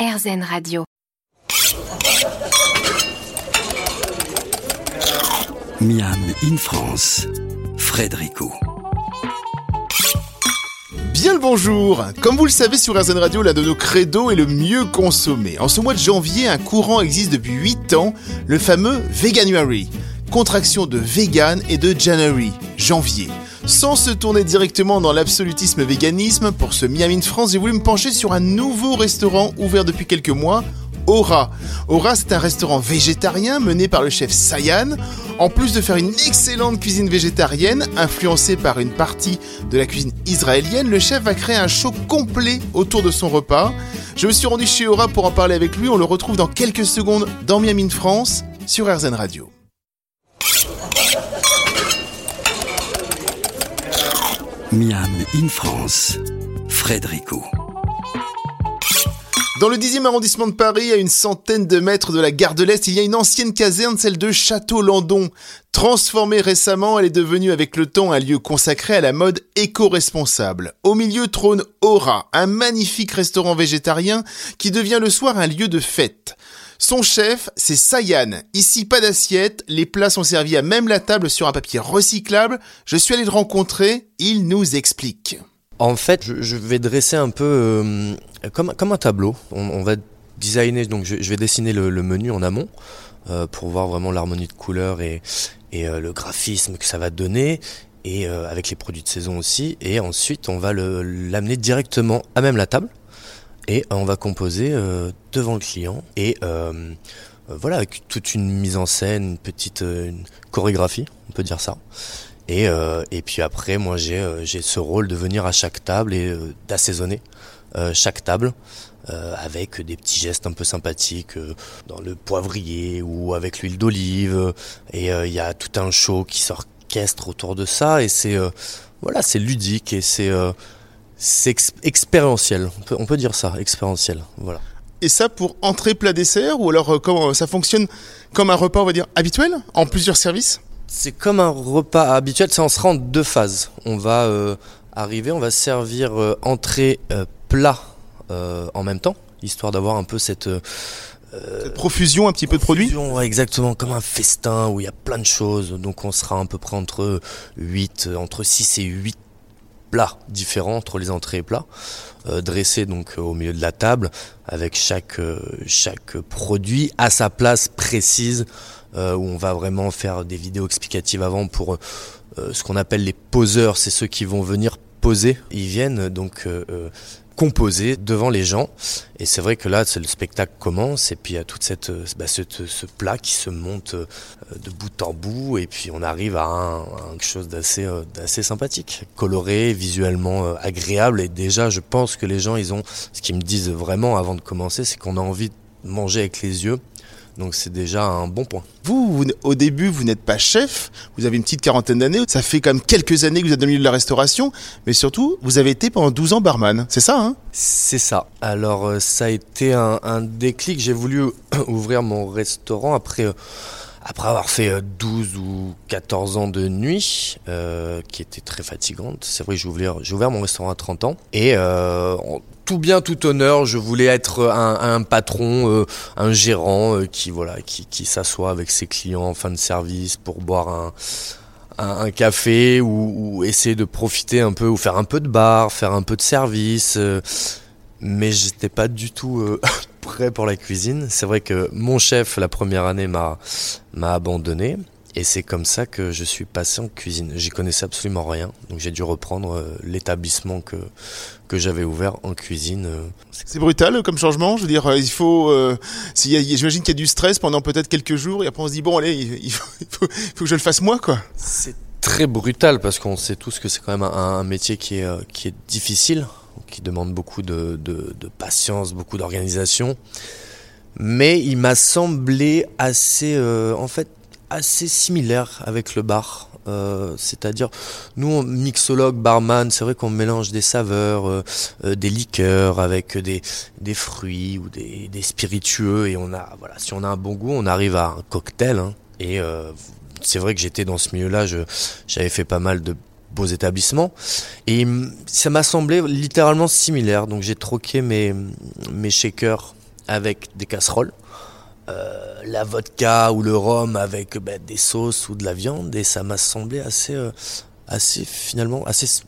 RZN Radio. Miam in France, Frédérico. Bien le bonjour Comme vous le savez sur RZN Radio, l'un de nos credos est le mieux consommé. En ce mois de janvier, un courant existe depuis 8 ans, le fameux Veganuary. Contraction de vegan et de January, janvier. Sans se tourner directement dans l'absolutisme véganisme, pour ce Miami in France, j'ai voulu me pencher sur un nouveau restaurant ouvert depuis quelques mois, Aura. Aura, c'est un restaurant végétarien mené par le chef Sayan. En plus de faire une excellente cuisine végétarienne, influencée par une partie de la cuisine israélienne, le chef va créer un show complet autour de son repas. Je me suis rendu chez Aura pour en parler avec lui. On le retrouve dans quelques secondes dans Miami in France sur RZN Radio. Miam in France, Frédérico. Dans le 10e arrondissement de Paris, à une centaine de mètres de la gare de l'Est, il y a une ancienne caserne, celle de Château-Landon. Transformée récemment, elle est devenue avec le temps un lieu consacré à la mode éco-responsable. Au milieu trône Aura, un magnifique restaurant végétarien qui devient le soir un lieu de fête. Son chef, c'est Sayan. Ici, pas d'assiette, les plats sont servis à même la table sur un papier recyclable. Je suis allé le rencontrer, il nous explique. En fait, je, vais dresser un peu euh, comme, un tableau. On, va designer, donc je, vais dessiner le, menu en amont euh, pour voir vraiment l'harmonie de couleurs et, euh, le graphisme que ça va donner et avec les produits de saison aussi. Et ensuite, on va l'amener directement à même la table et on va composer euh, devant le client et euh, euh, voilà avec toute une mise en scène, une petite euh, chorégraphie, on peut dire ça. Et, euh, et puis après, moi j'ai euh, ce rôle de venir à chaque table et euh, d'assaisonner euh, chaque table euh, avec des petits gestes un peu sympathiques euh, dans le poivrier ou avec l'huile d'olive. Et euh, il y a tout un show qui s'orchestre autour de ça et c'est euh, voilà, c'est ludique et c'est euh, c'est ex- expérientiel. On peut, on peut dire ça, expérientiel. Voilà. Et ça pour entrée, plat, dessert Ou alors euh, comment ça fonctionne comme un repas, on va dire, habituel En plusieurs services? C'est comme un repas habituel, ça en sera en deux phases. On va euh, arriver, on va servir euh, entrée, euh, plat euh, en même temps, histoire d'avoir un peu cette euh, Cette profusion, un petit peu de produits ouais, exactement, comme un festin où il y a plein de choses. Donc on sera à peu près entre 8, euh, entre 6 et 8 plats différents entre les entrées et plats, euh, dressés donc euh, au milieu de la table, avec chaque, euh, chaque produit à sa place précise, où on va vraiment faire des vidéos explicatives avant pour ce qu'on appelle les poseurs, c'est ceux qui vont venir poser. Ils viennent donc euh, euh, composer devant les gens. Et c'est vrai que là, le spectacle commence et puis il y a toute cette, euh, bah, ce plat qui se monte de bout en bout et puis on arrive à, un, à quelque chose d'assez d'assez sympathique, coloré, visuellement agréable et déjà je pense que les gens ils ont ce qu'ils me disent vraiment avant de commencer, c'est qu'on a envie de manger avec les yeux. Donc c'est déjà un bon point. Vous, au début, vous n'êtes pas chef, vous avez une petite quarantaine d'années, ça fait quand même quelques années que vous êtes dans le milieu de la restauration, mais surtout, vous avez été pendant 12 ans barman, c'est ça, hein? C'est ça. Alors euh, ça a été un, déclic. J'ai voulu ouvrir mon restaurant après, euh, après avoir fait euh, 12 ou 14 ans de nuit, euh, qui était très fatigante. C'est vrai que j'ai ouvert, ouvert mon restaurant à 30 ans. Et euh, tout bien, tout honneur, je voulais être un, un patron, euh, un gérant euh, qui voilà, qui, qui s'assoit avec ses clients en fin de service pour boire un, un café ou, ou essayer de profiter un peu ou faire un peu de bar, faire un peu de service. euh, mais j'étais pas du tout euh, prêt pour la cuisine. C'est vrai que mon chef la première année m'a m'a abandonné et c'est comme ça que je suis passé en cuisine. J'y connaissais absolument rien, donc j'ai dû reprendre euh, l'établissement que que j'avais ouvert en cuisine. euh. C'est brutal comme changement, je veux dire, euh, il faut... euh, a- J'imagine qu'il y a du stress pendant peut-être quelques jours, et après on se dit, bon allez, il faut, il faut, il faut que je le fasse moi, quoi. C'est très brutal parce qu'on sait tous que c'est quand même un, un métier qui est, qui est difficile, qui demande beaucoup de, patience, beaucoup d'organisation. Mais il m'a semblé assez, euh, en fait, assez similaire avec le bar. Euh, C'est-à-dire, nous, mixologue, barman, c'est vrai qu'on mélange des saveurs, euh, des liqueurs avec des, fruits ou des, spiritueux et on a, voilà, si on a un bon goût, on arrive à un cocktail. hein. et c'est vrai que j'étais dans ce milieu-là, j'avais fait pas mal de beaux établissements et hum, ça m'a semblé littéralement similaire. Donc j'ai troqué mes, mes shakers avec des casseroles. Euh, la vodka ou le rhum avec bah, des sauces ou de la viande et ça m'a semblé assez, euh, assez finalement assez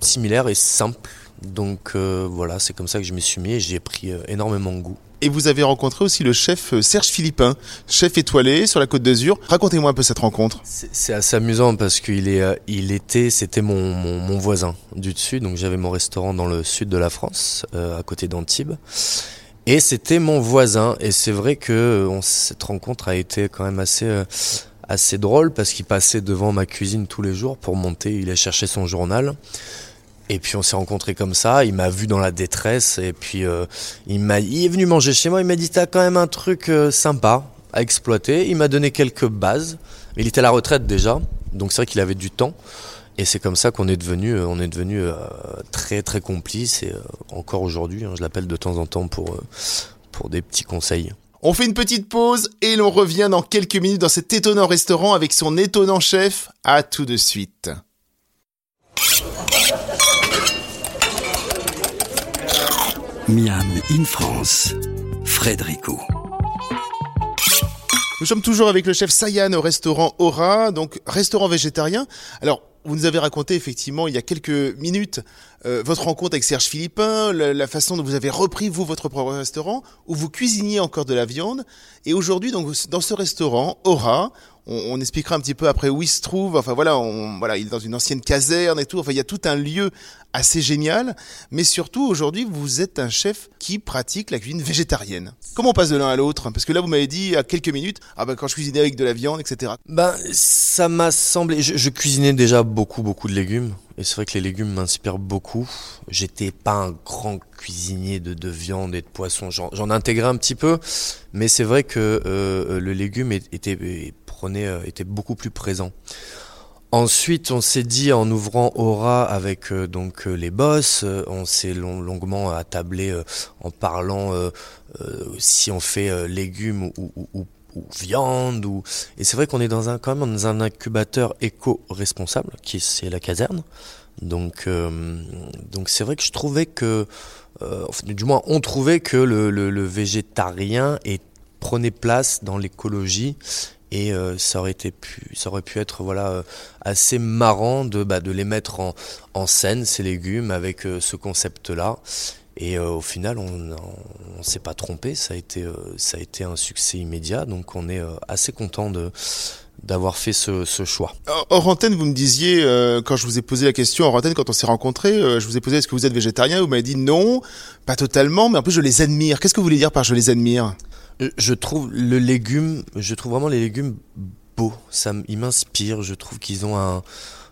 similaire et simple. Donc euh, voilà, c'est comme ça que je m'y suis mis et j'ai pris énormément de goût. Et vous avez rencontré aussi le chef Serge Philippin, chef étoilé sur la Côte d'Azur. Racontez-moi un peu cette rencontre. C'est assez amusant parce qu'il est, il était, c'était mon, mon, voisin du dessus. Donc j'avais mon restaurant dans le sud de la France, à côté d'Antibes. Et c'était mon voisin. Et c'est vrai que cette rencontre a été quand même assez, euh, assez drôle parce qu'il passait devant ma cuisine tous les jours pour monter. Il a cherché son journal. Et puis on s'est rencontrés comme ça. Il m'a vu dans la détresse. Et puis euh, il, m'a, il est venu manger chez moi. Il m'a dit T'as quand même un truc euh, sympa à exploiter. Il m'a donné quelques bases. Il était à la retraite déjà. Donc c'est vrai qu'il avait du temps. Et c'est comme ça qu'on est devenu, euh, on est devenu très très complice et encore aujourd'hui, hein, je l'appelle de temps en temps pour pour des petits conseils. On fait une petite pause et l'on revient dans quelques minutes dans cet étonnant restaurant avec son étonnant chef. À tout de suite. Miam in France, Frédérico. Nous sommes toujours avec le chef Sayan au restaurant Aura, donc restaurant végétarien. Alors, vous nous avez raconté effectivement il y a quelques minutes euh, votre rencontre avec Serge Philippin, la, façon dont vous avez repris vous votre propre restaurant, où vous cuisiniez encore de la viande. Et aujourd'hui, donc dans ce restaurant, Aura, on, expliquera un petit peu après où il se trouve. Enfin voilà, on, voilà, il est dans une ancienne caserne et tout. Enfin, il y a tout un lieu assez génial. Mais surtout, aujourd'hui, vous êtes un chef qui pratique la cuisine végétarienne. Comment on passe de l'un à l'autre? Parce que là, vous m'avez dit à quelques minutes, ah ben quand je cuisinais avec de la viande, etc. Ben, ça m'a semblé. Je, cuisinais déjà beaucoup, beaucoup de légumes. Et c'est vrai que les légumes m'inspirent beaucoup. J'étais pas un grand cuisinier de, de viande et de poisson. J'en intégrais un petit peu, mais c'est vrai que euh, le légume était euh, était beaucoup plus présent. Ensuite, on s'est dit en ouvrant Aura avec euh, donc les boss, on s'est longuement attablé en parlant si on fait légumes ou, viande ou et c'est vrai qu'on est dans un quand même dans un incubateur éco-responsable qui c'est la caserne. Donc donc c'est vrai que je trouvais que du moins on trouvait que le, végétarien prenait place dans l'écologie et euh, ça aurait été pu, ça aurait pu être voilà euh, assez marrant de bah, de les mettre en, scène ces légumes avec euh, ce concept là et au final on on s'est pas trompé ça a été ça a été un succès immédiat donc on est assez content de d'avoir fait ce, ce, choix. Hors antenne, vous me disiez, quand je vous ai posé la question, hors antenne, quand on s'est rencontrés, je vous ai posé est-ce que vous êtes végétarien? Vous m'avez dit non, pas totalement, mais en plus je les admire. Qu'est-ce que vous voulez dire par je les admire? Euh, je trouve le légume, je trouve vraiment les légumes beaux. Ça, ils m'inspirent. Je trouve qu'ils ont un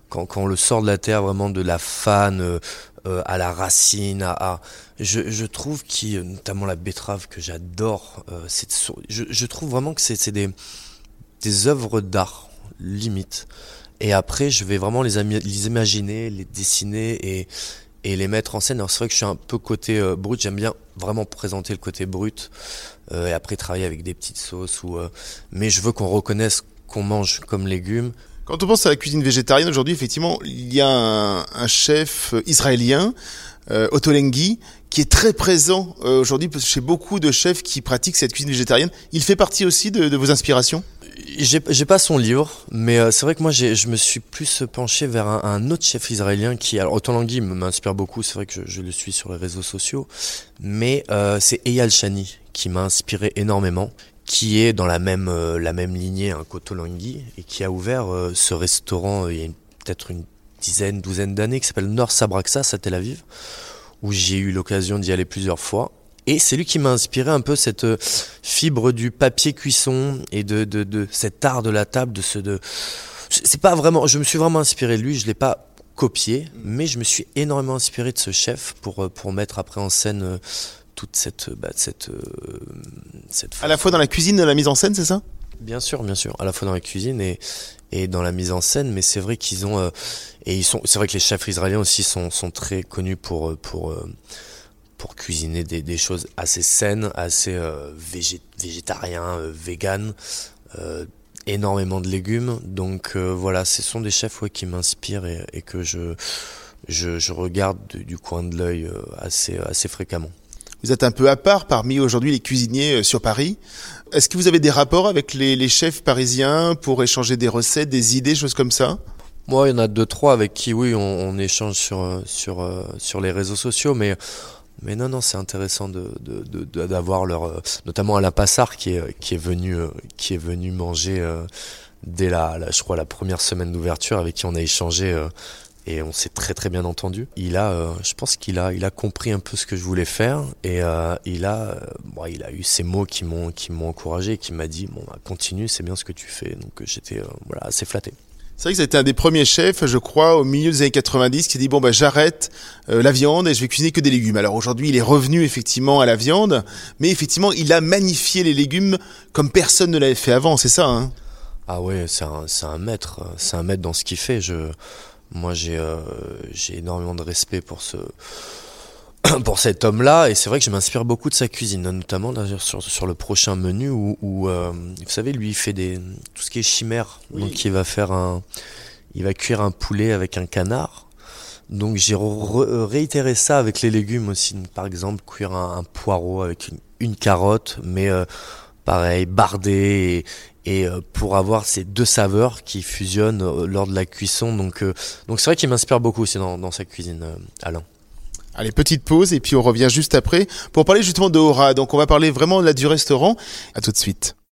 quand, quand on le sort de la terre, vraiment de la fan euh, à la racine, à, je, je trouve qui, notamment la betterave que j'adore. Euh, je, je trouve vraiment que c'est des des œuvres d'art limite. Et après, je vais vraiment les, les imaginer, les dessiner et et les mettre en scène. Alors c'est vrai que je suis un peu côté euh, brut, j'aime bien vraiment présenter le côté brut euh, et après travailler avec des petites sauces ou euh, mais je veux qu'on reconnaisse qu'on mange comme légumes. Quand on pense à la cuisine végétarienne aujourd'hui, effectivement, il y a un, chef israélien, euh, qui est très présent aujourd'hui chez beaucoup de chefs qui pratiquent cette cuisine végétarienne. Il fait partie aussi de, de vos inspirations? J'ai pas son livre, mais euh, c'est vrai que moi je me suis plus penché vers un, autre chef israélien qui, alors Otolangui m'inspire beaucoup, c'est vrai que je, le suis sur les réseaux sociaux, mais euh, c'est Eyal Shani qui m'a inspiré énormément, qui est dans la même euh, la même lignée hein, qu'Otolangui et qui a ouvert ce restaurant il y a peut-être une dizaine, douzaine d'années qui s'appelle Nord Sabraxas à Tel Aviv, où j'ai eu l'occasion d'y aller plusieurs fois et c'est lui qui m'a inspiré un peu cette euh, fibre du papier cuisson et de, de, de cet art de la table, de ce de. C'est pas vraiment. Je me suis vraiment inspiré de lui. Je l'ai pas copié, mais je me suis énormément inspiré de ce chef pour euh, pour mettre après en scène euh, toute cette bah, cette cette. À la fois dans la cuisine et la mise en scène, c'est ça? Bien sûr, bien sûr. À la fois dans la cuisine et et dans la mise en scène, mais c'est vrai qu'ils ont et ils sont. C'est vrai que les chefs israéliens aussi sont sont très connus pour pour pour cuisiner des, des, choses assez saines, assez euh, végétariens, euh, vegan, euh, énormément de légumes. Donc euh, voilà, ce sont des chefs ouais, qui m'inspirent et, et, que je, je, je regarde du, du coin de l'œil assez, assez fréquemment. Vous êtes un peu à part parmi aujourd'hui les cuisiniers euh, sur Paris. Est-ce que vous avez des rapports avec les, les chefs parisiens pour échanger des recettes, des idées, choses comme ça? Moi, il y en a deux, trois avec qui, oui, on, on échange sur, euh, sur, euh, sur les réseaux sociaux, mais, mais non, non, c'est intéressant de, d'avoir leur, notamment Alain Passard qui est, qui est venu, qui est venu manger dès la, la- je crois, la première semaine d'ouverture avec qui on a échangé. Et on s'est très très bien entendu. Il a, euh, je pense qu'il a, il a compris un peu ce que je voulais faire et euh, il a, euh, bon, il a eu ces mots qui m'ont, qui m'ont encouragé, et qui m'a dit bon, bah, continue, c'est bien ce que tu fais. Donc euh, j'étais, euh, voilà, assez flatté. C'est vrai que c'était un des premiers chefs, je crois, au milieu des années 90, qui s'est dit bon bah j'arrête euh, la viande et je vais cuisiner que des légumes. Alors aujourd'hui, il est revenu effectivement à la viande, mais effectivement, il a magnifié les légumes comme personne ne l'avait fait avant. C'est ça, hein? Ah ouais, c'est un, c'est un maître, c'est un maître dans ce qu'il fait. Je, moi, j'ai, euh, j'ai énormément de respect pour ce, pour cet homme-là, et c'est vrai que je m'inspire beaucoup de sa cuisine, notamment sur, sur le prochain menu où, où, euh, vous savez, lui, il fait des, tout ce qui est chimère. Oui. Donc, il va faire un, il va cuire un poulet avec un canard. Donc, j'ai réitéré ça avec les légumes aussi. Par exemple, cuire un, un poireau avec une, une carotte, mais euh, pareil, bardé et, euh, pour avoir ces deux saveurs qui fusionnent euh, lors de la cuisson. Donc, euh, donc c'est vrai qu'il m'inspire beaucoup aussi dans, dans sa cuisine, euh, Alain. Allez, petite pause et puis on revient juste après pour parler justement de Aura. Donc on va parler vraiment là du restaurant. À tout de suite.